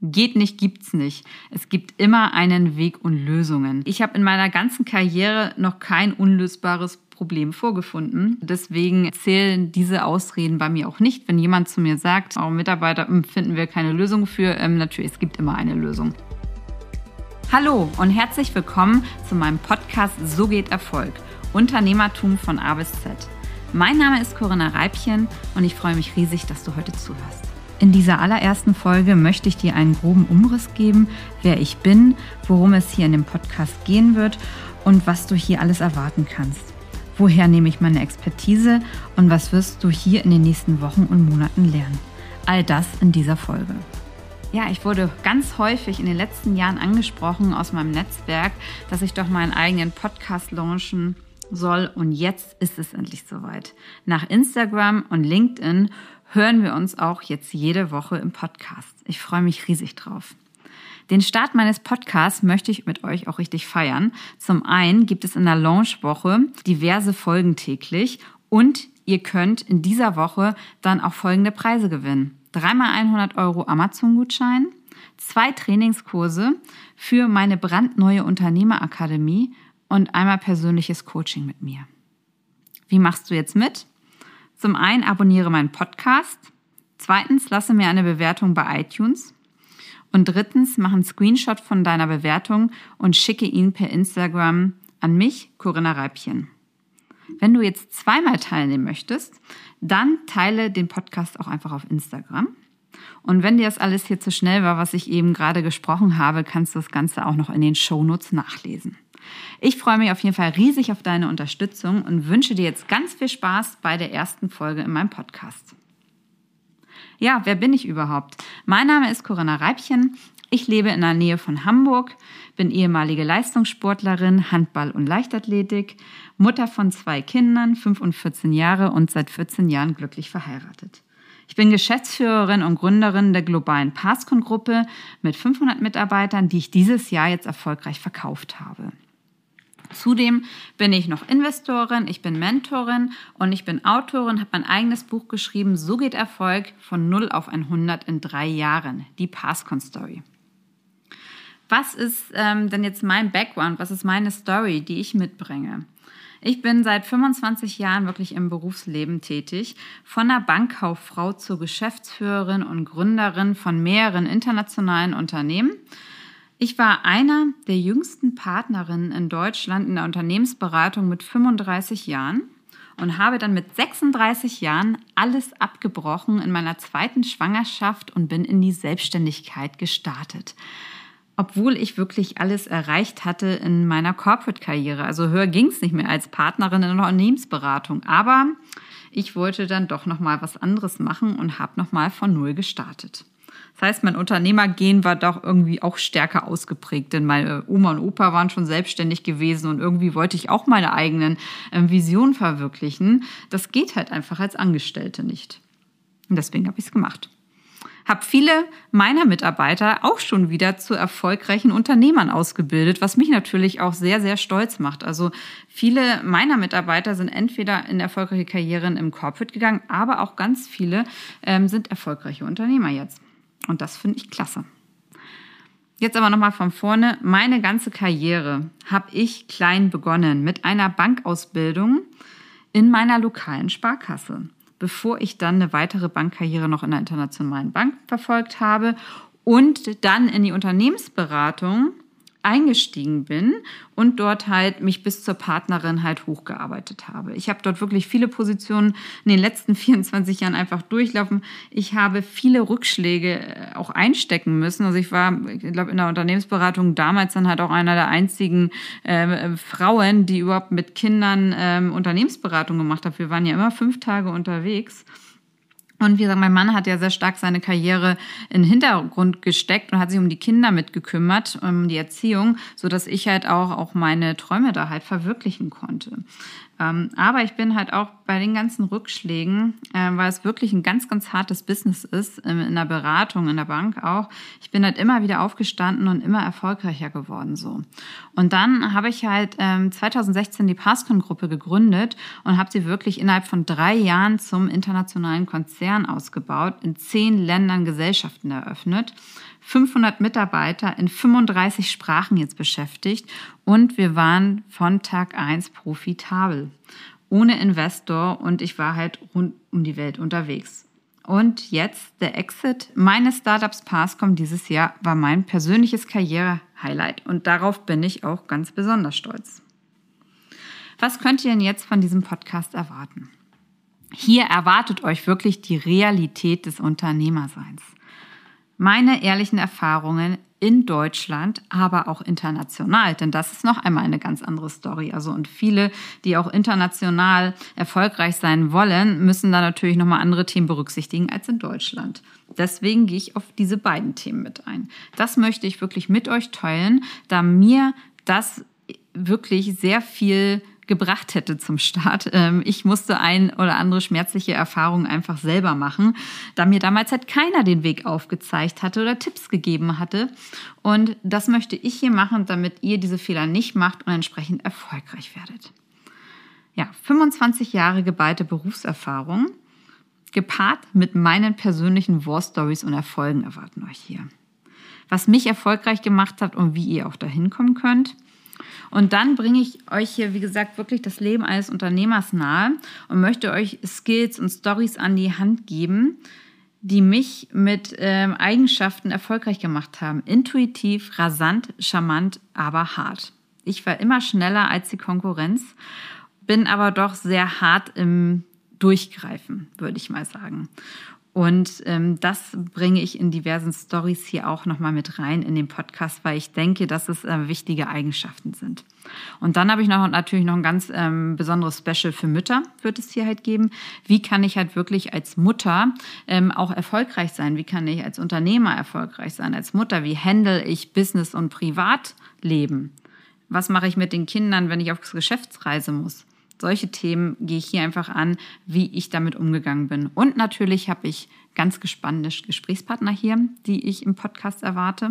Geht nicht, gibt's nicht. Es gibt immer einen Weg und Lösungen. Ich habe in meiner ganzen Karriere noch kein unlösbares Problem vorgefunden. Deswegen zählen diese Ausreden bei mir auch nicht. Wenn jemand zu mir sagt, oh, Mitarbeiter hm, finden wir keine Lösung für, ähm, natürlich, es gibt immer eine Lösung. Hallo und herzlich willkommen zu meinem Podcast So geht Erfolg. Unternehmertum von A bis Z. Mein Name ist Corinna Reibchen und ich freue mich riesig, dass du heute zuhörst. In dieser allerersten Folge möchte ich dir einen groben Umriss geben, wer ich bin, worum es hier in dem Podcast gehen wird und was du hier alles erwarten kannst. Woher nehme ich meine Expertise und was wirst du hier in den nächsten Wochen und Monaten lernen? All das in dieser Folge. Ja, ich wurde ganz häufig in den letzten Jahren angesprochen aus meinem Netzwerk, dass ich doch meinen eigenen Podcast launchen soll. Und jetzt ist es endlich soweit. Nach Instagram und LinkedIn hören wir uns auch jetzt jede Woche im Podcast. Ich freue mich riesig drauf. Den Start meines Podcasts möchte ich mit euch auch richtig feiern. Zum einen gibt es in der Launchwoche diverse Folgen täglich und ihr könnt in dieser Woche dann auch folgende Preise gewinnen. Dreimal 100 Euro Amazon-Gutschein, zwei Trainingskurse für meine brandneue Unternehmerakademie und einmal persönliches Coaching mit mir. Wie machst du jetzt mit? Zum einen abonniere meinen Podcast. Zweitens lasse mir eine Bewertung bei iTunes. Und drittens mach einen Screenshot von deiner Bewertung und schicke ihn per Instagram an mich, Corinna Reibchen. Wenn du jetzt zweimal teilnehmen möchtest, dann teile den Podcast auch einfach auf Instagram. Und wenn dir das alles hier zu schnell war, was ich eben gerade gesprochen habe, kannst du das Ganze auch noch in den Shownotes nachlesen. Ich freue mich auf jeden Fall riesig auf deine Unterstützung und wünsche dir jetzt ganz viel Spaß bei der ersten Folge in meinem Podcast. Ja, wer bin ich überhaupt? Mein Name ist Corinna Reibchen. Ich lebe in der Nähe von Hamburg, bin ehemalige Leistungssportlerin, Handball und Leichtathletik, Mutter von zwei Kindern, 5 und 14 Jahre und seit 14 Jahren glücklich verheiratet. Ich bin Geschäftsführerin und Gründerin der globalen Passcon-Gruppe mit 500 Mitarbeitern, die ich dieses Jahr jetzt erfolgreich verkauft habe. Zudem bin ich noch Investorin, ich bin Mentorin und ich bin Autorin, habe mein eigenes Buch geschrieben, So geht Erfolg von 0 auf 100 in drei Jahren, die Passcon Story. Was ist ähm, denn jetzt mein Background? Was ist meine Story, die ich mitbringe? Ich bin seit 25 Jahren wirklich im Berufsleben tätig, von der Bankkauffrau zur Geschäftsführerin und Gründerin von mehreren internationalen Unternehmen ich war einer der jüngsten Partnerinnen in Deutschland in der Unternehmensberatung mit 35 Jahren und habe dann mit 36 Jahren alles abgebrochen in meiner zweiten Schwangerschaft und bin in die Selbstständigkeit gestartet. Obwohl ich wirklich alles erreicht hatte in meiner Corporate-Karriere. Also höher ging es nicht mehr als Partnerin in der Unternehmensberatung. Aber ich wollte dann doch nochmal was anderes machen und habe nochmal von Null gestartet. Das heißt, mein Unternehmergehen war doch irgendwie auch stärker ausgeprägt, denn meine Oma und Opa waren schon selbstständig gewesen und irgendwie wollte ich auch meine eigenen ähm, Visionen verwirklichen. Das geht halt einfach als Angestellte nicht. Und deswegen habe ich es gemacht. Habe viele meiner Mitarbeiter auch schon wieder zu erfolgreichen Unternehmern ausgebildet, was mich natürlich auch sehr, sehr stolz macht. Also viele meiner Mitarbeiter sind entweder in erfolgreiche Karrieren im Corporate gegangen, aber auch ganz viele ähm, sind erfolgreiche Unternehmer jetzt. Und das finde ich klasse. Jetzt aber nochmal von vorne. Meine ganze Karriere habe ich klein begonnen mit einer Bankausbildung in meiner lokalen Sparkasse, bevor ich dann eine weitere Bankkarriere noch in einer internationalen Bank verfolgt habe und dann in die Unternehmensberatung eingestiegen bin und dort halt mich bis zur Partnerin halt hochgearbeitet habe. Ich habe dort wirklich viele Positionen in den letzten 24 Jahren einfach durchlaufen. Ich habe viele Rückschläge äh, auch einstecken müssen. Also ich war, ich glaube, in der Unternehmensberatung damals dann halt auch einer der einzigen äh, Frauen, die überhaupt mit Kindern äh, Unternehmensberatung gemacht hat. Wir waren ja immer fünf Tage unterwegs. Und wie gesagt, mein Mann hat ja sehr stark seine Karriere in den Hintergrund gesteckt und hat sich um die Kinder mitgekümmert, um die Erziehung, so dass ich halt auch, auch meine Träume da halt verwirklichen konnte. Ähm, aber ich bin halt auch bei den ganzen Rückschlägen, äh, weil es wirklich ein ganz, ganz hartes Business ist, ähm, in der Beratung, in der Bank auch. Ich bin halt immer wieder aufgestanden und immer erfolgreicher geworden so. Und dann habe ich halt ähm, 2016 die Passcon-Gruppe gegründet und habe sie wirklich innerhalb von drei Jahren zum internationalen Konzern ausgebaut, in zehn Ländern Gesellschaften eröffnet 500 Mitarbeiter in 35 Sprachen jetzt beschäftigt und wir waren von Tag 1 profitabel. Ohne Investor und ich war halt rund um die Welt unterwegs. Und jetzt der Exit meines Startups Passcom dieses Jahr war mein persönliches Karriere-Highlight und darauf bin ich auch ganz besonders stolz. Was könnt ihr denn jetzt von diesem Podcast erwarten? Hier erwartet euch wirklich die Realität des Unternehmerseins. Meine ehrlichen Erfahrungen in Deutschland, aber auch international, denn das ist noch einmal eine ganz andere Story. Also und viele, die auch international erfolgreich sein wollen, müssen da natürlich noch mal andere Themen berücksichtigen als in Deutschland. Deswegen gehe ich auf diese beiden Themen mit ein. Das möchte ich wirklich mit euch teilen, da mir das wirklich sehr viel gebracht hätte zum Start. Ähm, ich musste ein oder andere schmerzliche Erfahrung einfach selber machen, da mir damals halt keiner den Weg aufgezeigt hatte oder Tipps gegeben hatte. Und das möchte ich hier machen, damit ihr diese Fehler nicht macht und entsprechend erfolgreich werdet. Ja, 25 Jahre geballte Berufserfahrung, gepaart mit meinen persönlichen War Stories und Erfolgen erwarten euch hier. Was mich erfolgreich gemacht hat und wie ihr auch dahin kommen könnt – und dann bringe ich euch hier, wie gesagt, wirklich das Leben eines Unternehmers nahe und möchte euch Skills und Stories an die Hand geben, die mich mit ähm, Eigenschaften erfolgreich gemacht haben. Intuitiv, rasant, charmant, aber hart. Ich war immer schneller als die Konkurrenz, bin aber doch sehr hart im Durchgreifen, würde ich mal sagen. Und ähm, das bringe ich in diversen Stories hier auch nochmal mit rein in den Podcast, weil ich denke, dass es äh, wichtige Eigenschaften sind. Und dann habe ich noch natürlich noch ein ganz ähm, besonderes Special für Mütter, wird es hier halt geben. Wie kann ich halt wirklich als Mutter ähm, auch erfolgreich sein? Wie kann ich als Unternehmer erfolgreich sein? Als Mutter, wie handle ich Business und Privatleben? Was mache ich mit den Kindern, wenn ich auf Geschäftsreise muss? Solche Themen gehe ich hier einfach an, wie ich damit umgegangen bin. Und natürlich habe ich ganz gespannte Gesprächspartner hier, die ich im Podcast erwarte.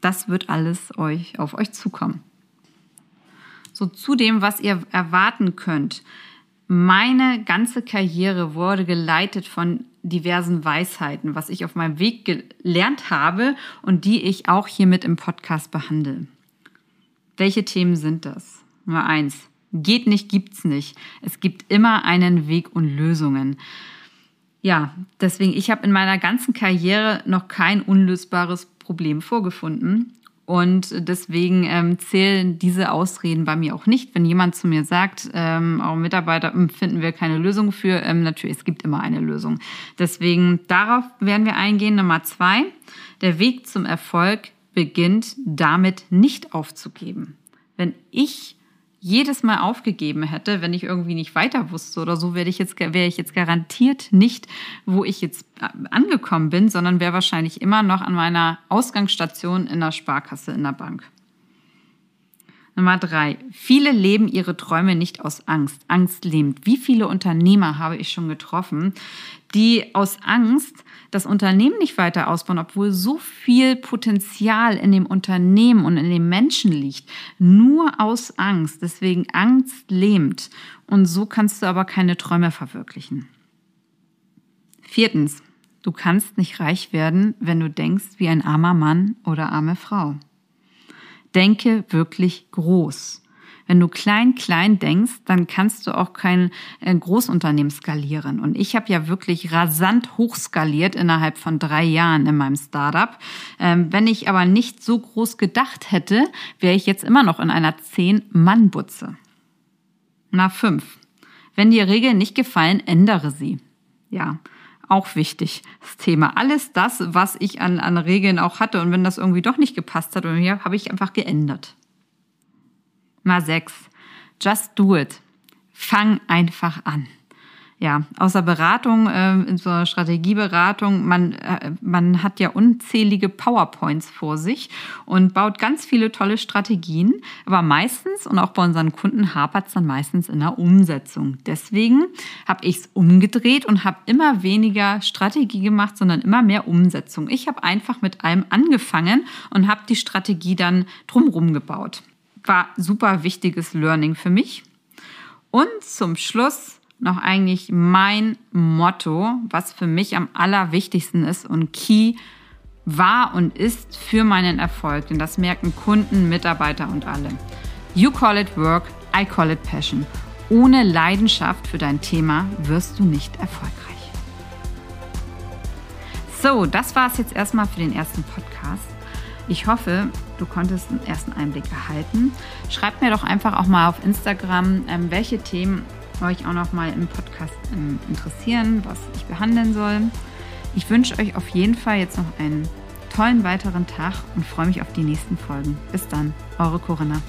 Das wird alles euch auf euch zukommen. So zu dem, was ihr erwarten könnt. Meine ganze Karriere wurde geleitet von diversen Weisheiten, was ich auf meinem Weg gelernt habe und die ich auch hier mit im Podcast behandle. Welche Themen sind das? Nummer eins, Geht nicht, gibt's nicht. Es gibt immer einen Weg und Lösungen. Ja, deswegen, ich habe in meiner ganzen Karriere noch kein unlösbares Problem vorgefunden. Und deswegen ähm, zählen diese Ausreden bei mir auch nicht. Wenn jemand zu mir sagt, ähm, auch Mitarbeiter hm, finden wir keine Lösung für, ähm, natürlich, es gibt immer eine Lösung. Deswegen darauf werden wir eingehen. Nummer zwei, der Weg zum Erfolg beginnt damit nicht aufzugeben. Wenn ich jedes Mal aufgegeben hätte, wenn ich irgendwie nicht weiter wusste oder so, wäre ich jetzt, ich jetzt garantiert nicht, wo ich jetzt äh, angekommen bin, sondern wäre wahrscheinlich immer noch an meiner Ausgangsstation in der Sparkasse in der Bank. Nummer drei. Viele leben ihre Träume nicht aus Angst. Angst lähmt. Wie viele Unternehmer habe ich schon getroffen, die aus Angst das Unternehmen nicht weiter ausbauen, obwohl so viel Potenzial in dem Unternehmen und in den Menschen liegt. Nur aus Angst. Deswegen Angst lähmt. Und so kannst du aber keine Träume verwirklichen. Viertens. Du kannst nicht reich werden, wenn du denkst wie ein armer Mann oder arme Frau. Denke wirklich groß. Wenn du klein, klein denkst, dann kannst du auch kein äh, Großunternehmen skalieren. Und ich habe ja wirklich rasant hochskaliert innerhalb von drei Jahren in meinem Startup. Ähm, wenn ich aber nicht so groß gedacht hätte, wäre ich jetzt immer noch in einer Zehn-Mann-Butze. Na fünf. Wenn dir Regeln nicht gefallen, ändere sie. Ja, auch wichtig, das Thema. Alles das, was ich an, an Regeln auch hatte und wenn das irgendwie doch nicht gepasst hat, habe ich einfach geändert. Mal sechs. Just do it. Fang einfach an ja, außer Beratung, äh, in so einer Strategieberatung, man, äh, man hat ja unzählige PowerPoints vor sich und baut ganz viele tolle Strategien. Aber meistens und auch bei unseren Kunden hapert es dann meistens in der Umsetzung. Deswegen habe ich es umgedreht und habe immer weniger Strategie gemacht, sondern immer mehr Umsetzung. Ich habe einfach mit allem angefangen und habe die Strategie dann drumherum gebaut. War super wichtiges Learning für mich. Und zum Schluss noch eigentlich mein Motto, was für mich am allerwichtigsten ist und Key war und ist für meinen Erfolg, denn das merken Kunden, Mitarbeiter und alle. You call it work, I call it passion. Ohne Leidenschaft für dein Thema wirst du nicht erfolgreich. So, das war es jetzt erstmal für den ersten Podcast. Ich hoffe, du konntest einen ersten Einblick erhalten. Schreibt mir doch einfach auch mal auf Instagram, ähm, welche Themen euch auch noch mal im Podcast ähm, interessieren, was ich behandeln soll. Ich wünsche euch auf jeden Fall jetzt noch einen tollen weiteren Tag und freue mich auf die nächsten Folgen. Bis dann, eure Corinna.